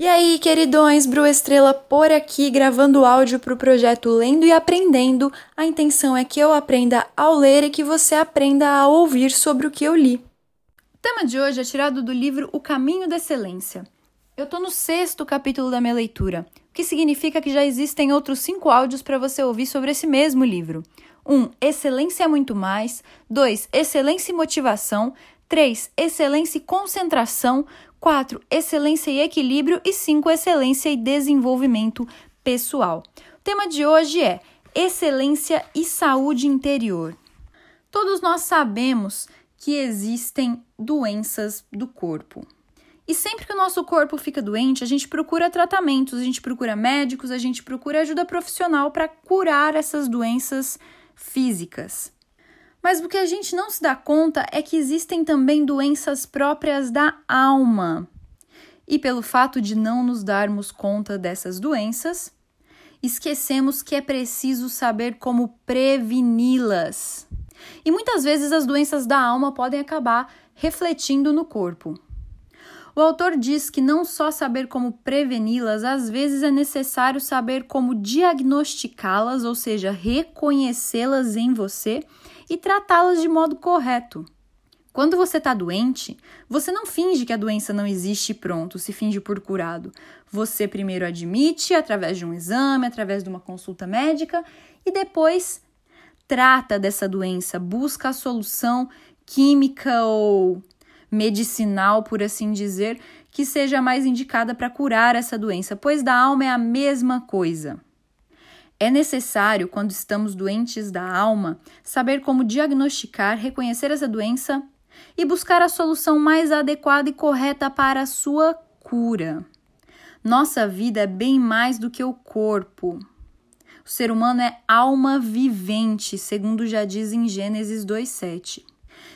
E aí, queridões, Bru Estrela por aqui, gravando áudio para o projeto Lendo e Aprendendo. A intenção é que eu aprenda ao ler e que você aprenda a ouvir sobre o que eu li. O tema de hoje é tirado do livro O Caminho da Excelência. Eu estou no sexto capítulo da minha leitura, o que significa que já existem outros cinco áudios para você ouvir sobre esse mesmo livro. 1. Um, excelência é muito mais. 2. Excelência e motivação. 3. Excelência e concentração. 4. Excelência e equilíbrio. E 5. Excelência e desenvolvimento pessoal. O tema de hoje é excelência e saúde interior. Todos nós sabemos que existem doenças do corpo. E sempre que o nosso corpo fica doente, a gente procura tratamentos, a gente procura médicos, a gente procura ajuda profissional para curar essas doenças físicas. Mas o que a gente não se dá conta é que existem também doenças próprias da alma. E pelo fato de não nos darmos conta dessas doenças, esquecemos que é preciso saber como preveni-las. E muitas vezes as doenças da alma podem acabar refletindo no corpo. O autor diz que não só saber como preveni-las, às vezes é necessário saber como diagnosticá-las, ou seja, reconhecê-las em você e tratá-las de modo correto. Quando você está doente, você não finge que a doença não existe e pronto, se finge por curado. Você primeiro admite através de um exame, através de uma consulta médica e depois trata dessa doença, busca a solução química ou medicinal, por assim dizer, que seja mais indicada para curar essa doença, pois da alma é a mesma coisa. É necessário, quando estamos doentes da alma, saber como diagnosticar, reconhecer essa doença e buscar a solução mais adequada e correta para a sua cura. Nossa vida é bem mais do que o corpo. O ser humano é alma vivente, segundo já diz em Gênesis 2:7.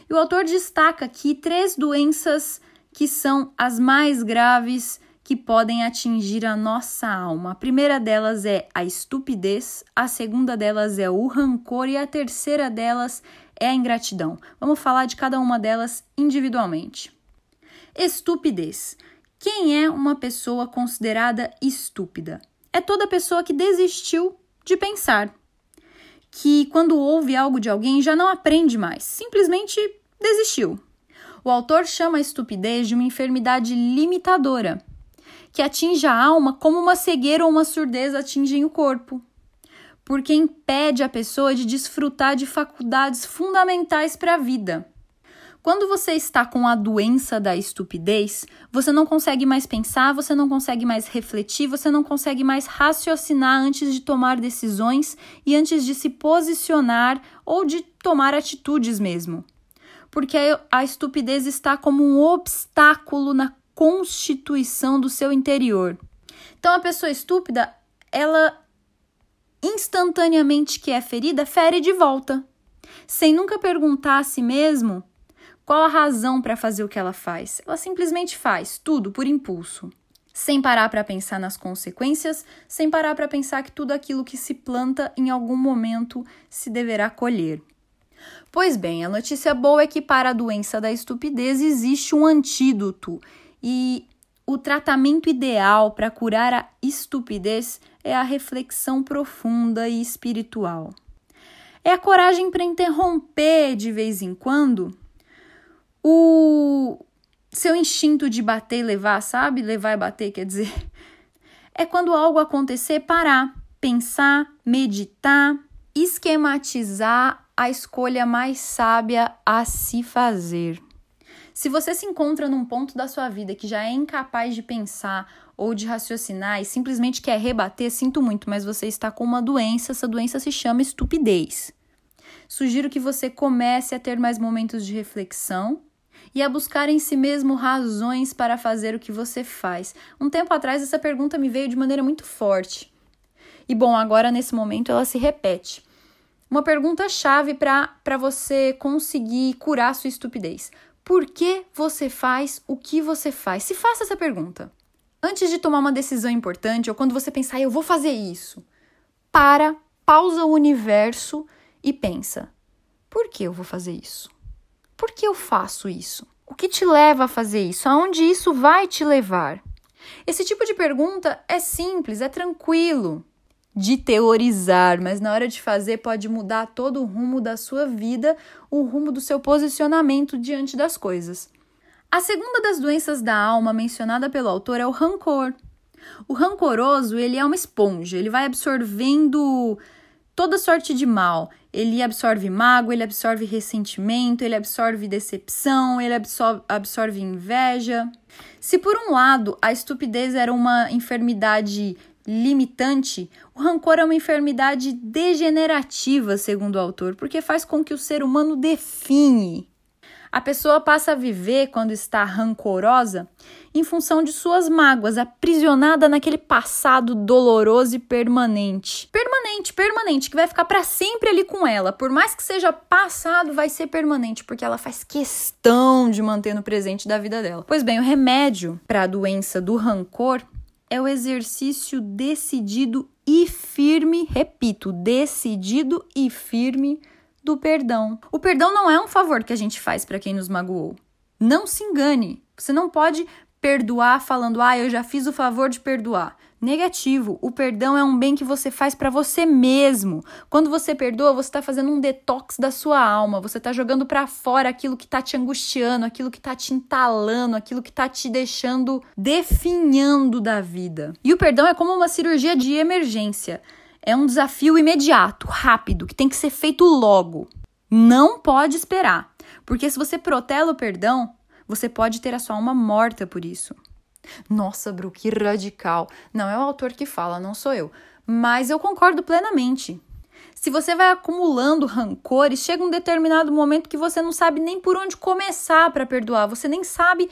E o autor destaca aqui três doenças que são as mais graves que podem atingir a nossa alma. A primeira delas é a estupidez, a segunda delas é o rancor e a terceira delas é a ingratidão. Vamos falar de cada uma delas individualmente. Estupidez. Quem é uma pessoa considerada estúpida? É toda pessoa que desistiu de pensar. Que quando ouve algo de alguém já não aprende mais, simplesmente desistiu. O autor chama a estupidez de uma enfermidade limitadora que atinge a alma como uma cegueira ou uma surdez atingem o corpo, porque impede a pessoa de desfrutar de faculdades fundamentais para a vida. Quando você está com a doença da estupidez, você não consegue mais pensar, você não consegue mais refletir, você não consegue mais raciocinar antes de tomar decisões e antes de se posicionar ou de tomar atitudes mesmo. Porque a estupidez está como um obstáculo na constituição do seu interior. Então, a pessoa estúpida, ela instantaneamente que é ferida, fere de volta, sem nunca perguntar a si mesmo qual a razão para fazer o que ela faz. Ela simplesmente faz tudo por impulso, sem parar para pensar nas consequências, sem parar para pensar que tudo aquilo que se planta em algum momento se deverá colher. Pois bem, a notícia boa é que para a doença da estupidez existe um antídoto e o tratamento ideal para curar a estupidez é a reflexão profunda e espiritual. É a coragem para interromper de vez em quando o seu instinto de bater e levar, sabe? Levar e bater, quer dizer. É quando algo acontecer, parar, pensar, meditar, esquematizar a escolha mais sábia a se fazer. Se você se encontra num ponto da sua vida que já é incapaz de pensar ou de raciocinar e simplesmente quer rebater, sinto muito, mas você está com uma doença, essa doença se chama estupidez. Sugiro que você comece a ter mais momentos de reflexão e a buscar em si mesmo razões para fazer o que você faz. Um tempo atrás, essa pergunta me veio de maneira muito forte. E bom, agora nesse momento ela se repete. Uma pergunta-chave para você conseguir curar sua estupidez. Por que você faz o que você faz? Se faça essa pergunta. Antes de tomar uma decisão importante ou quando você pensar, eu vou fazer isso, para, pausa o universo e pensa: por que eu vou fazer isso? Por que eu faço isso? O que te leva a fazer isso? Aonde isso vai te levar? Esse tipo de pergunta é simples, é tranquilo de teorizar, mas na hora de fazer pode mudar todo o rumo da sua vida, o rumo do seu posicionamento diante das coisas. A segunda das doenças da alma mencionada pelo autor é o rancor. O rancoroso, ele é uma esponja, ele vai absorvendo toda sorte de mal. Ele absorve mágoa, ele absorve ressentimento, ele absorve decepção, ele absorve, absorve inveja. Se por um lado a estupidez era uma enfermidade limitante, o rancor é uma enfermidade degenerativa, segundo o autor, porque faz com que o ser humano define a pessoa passa a viver, quando está rancorosa, em função de suas mágoas, aprisionada naquele passado doloroso e permanente. Permanente, permanente, que vai ficar para sempre ali com ela. Por mais que seja passado, vai ser permanente, porque ela faz questão de manter no presente da vida dela. Pois bem, o remédio para a doença do rancor é o exercício decidido e firme, repito, decidido e firme do perdão. O perdão não é um favor que a gente faz para quem nos magoou. Não se engane. Você não pode perdoar falando, ah, eu já fiz o favor de perdoar. Negativo. O perdão é um bem que você faz para você mesmo. Quando você perdoa, você está fazendo um detox da sua alma. Você está jogando para fora aquilo que está te angustiando, aquilo que está te entalando, aquilo que está te deixando definhando da vida. E o perdão é como uma cirurgia de emergência. É um desafio imediato, rápido, que tem que ser feito logo. Não pode esperar, porque se você protela o perdão, você pode ter a sua alma morta por isso. Nossa, Bru, que radical. Não é o autor que fala, não sou eu. Mas eu concordo plenamente. Se você vai acumulando rancores, chega um determinado momento que você não sabe nem por onde começar para perdoar, você nem sabe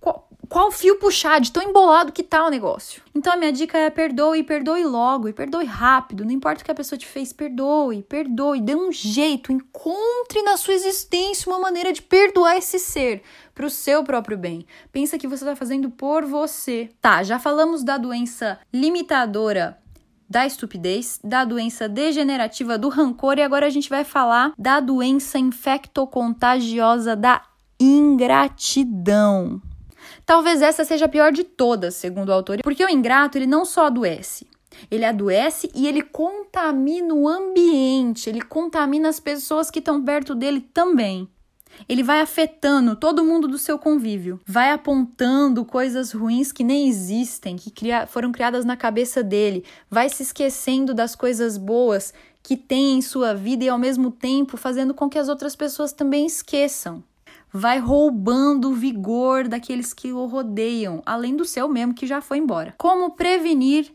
qual, fio puxar, de tão embolado que tá o negócio. Então a minha dica é perdoe, perdoe logo, e perdoe rápido, não importa o que a pessoa te fez, perdoe, perdoe, dê um jeito, encontre na sua existência uma maneira de perdoar esse ser para o seu próprio bem. Pensa que você está fazendo por você. Tá, já falamos da doença limitadora da estupidez, da doença degenerativa do rancor e agora a gente vai falar da doença infectocontagiosa da ingratidão. Talvez essa seja a pior de todas, segundo o autor, porque o ingrato ele não só adoece, ele adoece e ele contamina o ambiente, ele contamina as pessoas que estão perto dele também. Ele vai afetando todo mundo do seu convívio, vai apontando coisas ruins que nem existem, que cria foram criadas na cabeça dele, vai se esquecendo das coisas boas que tem em sua vida e ao mesmo tempo fazendo com que as outras pessoas também esqueçam vai roubando o vigor daqueles que o rodeiam, além do seu mesmo que já foi embora. Como prevenir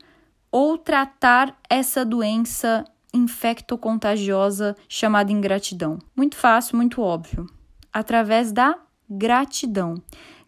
ou tratar essa doença infectocontagiosa chamada ingratidão? Muito fácil, muito óbvio. Através da gratidão.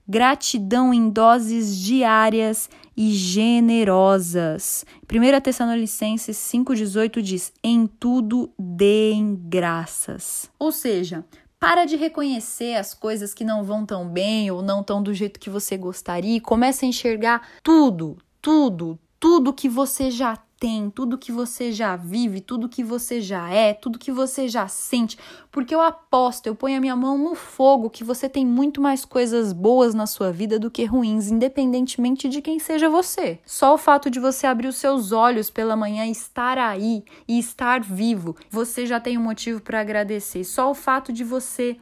Gratidão em doses diárias e generosas. 1 Tessalonicenses 5,18 diz: Em tudo deem graças. Ou seja, para de reconhecer as coisas que não vão tão bem ou não tão do jeito que você gostaria e começa a enxergar tudo, tudo, tudo que você já tem, tudo que você já vive, tudo que você já é, tudo que você já sente, porque eu aposto, eu ponho a minha mão no fogo que você tem muito mais coisas boas na sua vida do que ruins, independentemente de quem seja você. Só o fato de você abrir os seus olhos pela manhã, estar aí e estar vivo, você já tem um motivo para agradecer. Só o fato de você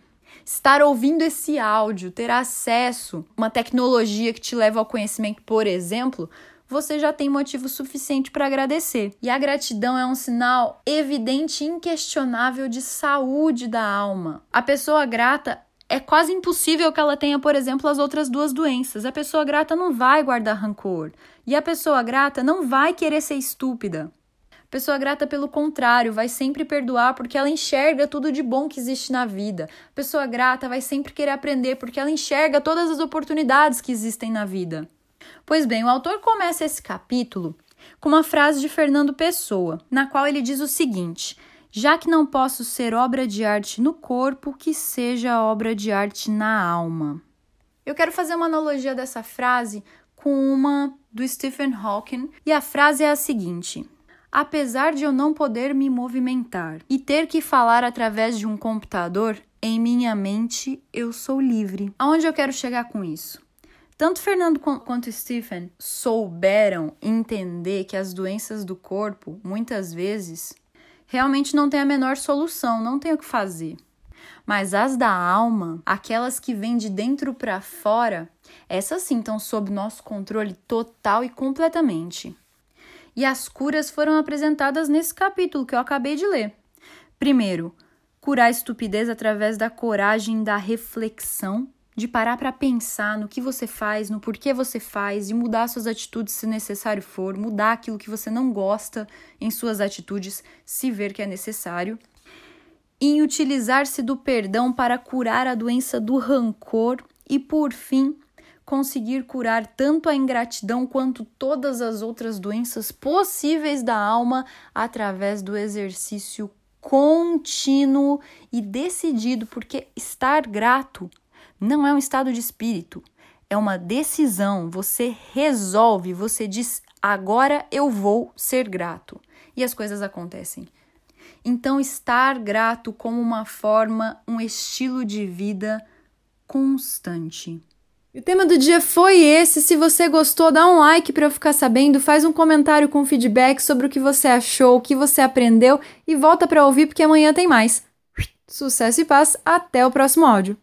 estar ouvindo esse áudio, ter acesso a uma tecnologia que te leva ao conhecimento, por exemplo, você já tem motivo suficiente para agradecer. E a gratidão é um sinal evidente e inquestionável de saúde da alma. A pessoa grata é quase impossível que ela tenha, por exemplo, as outras duas doenças. A pessoa grata não vai guardar rancor. E a pessoa grata não vai querer ser estúpida. A pessoa grata, pelo contrário, vai sempre perdoar porque ela enxerga tudo de bom que existe na vida. A pessoa grata vai sempre querer aprender porque ela enxerga todas as oportunidades que existem na vida. Pois bem, o autor começa esse capítulo com uma frase de Fernando Pessoa, na qual ele diz o seguinte: Já que não posso ser obra de arte no corpo, que seja obra de arte na alma. Eu quero fazer uma analogia dessa frase com uma do Stephen Hawking, e a frase é a seguinte: Apesar de eu não poder me movimentar e ter que falar através de um computador, em minha mente eu sou livre. Aonde eu quero chegar com isso? Tanto Fernando quanto Stephen souberam entender que as doenças do corpo, muitas vezes, realmente não têm a menor solução, não tem o que fazer. Mas as da alma, aquelas que vêm de dentro para fora, essas sim estão sob nosso controle total e completamente. E as curas foram apresentadas nesse capítulo que eu acabei de ler. Primeiro, curar a estupidez através da coragem da reflexão, de parar para pensar no que você faz, no porquê você faz e mudar suas atitudes se necessário for, mudar aquilo que você não gosta em suas atitudes se ver que é necessário. Em utilizar-se do perdão para curar a doença do rancor e, por fim, conseguir curar tanto a ingratidão quanto todas as outras doenças possíveis da alma através do exercício contínuo e decidido, porque estar grato não é um estado de espírito, é uma decisão. Você resolve, você diz: agora eu vou ser grato. E as coisas acontecem. Então, estar grato como uma forma, um estilo de vida constante. O tema do dia foi esse. Se você gostou, dá um like para eu ficar sabendo, faz um comentário com feedback sobre o que você achou, o que você aprendeu e volta para ouvir porque amanhã tem mais. Sucesso e paz, até o próximo áudio.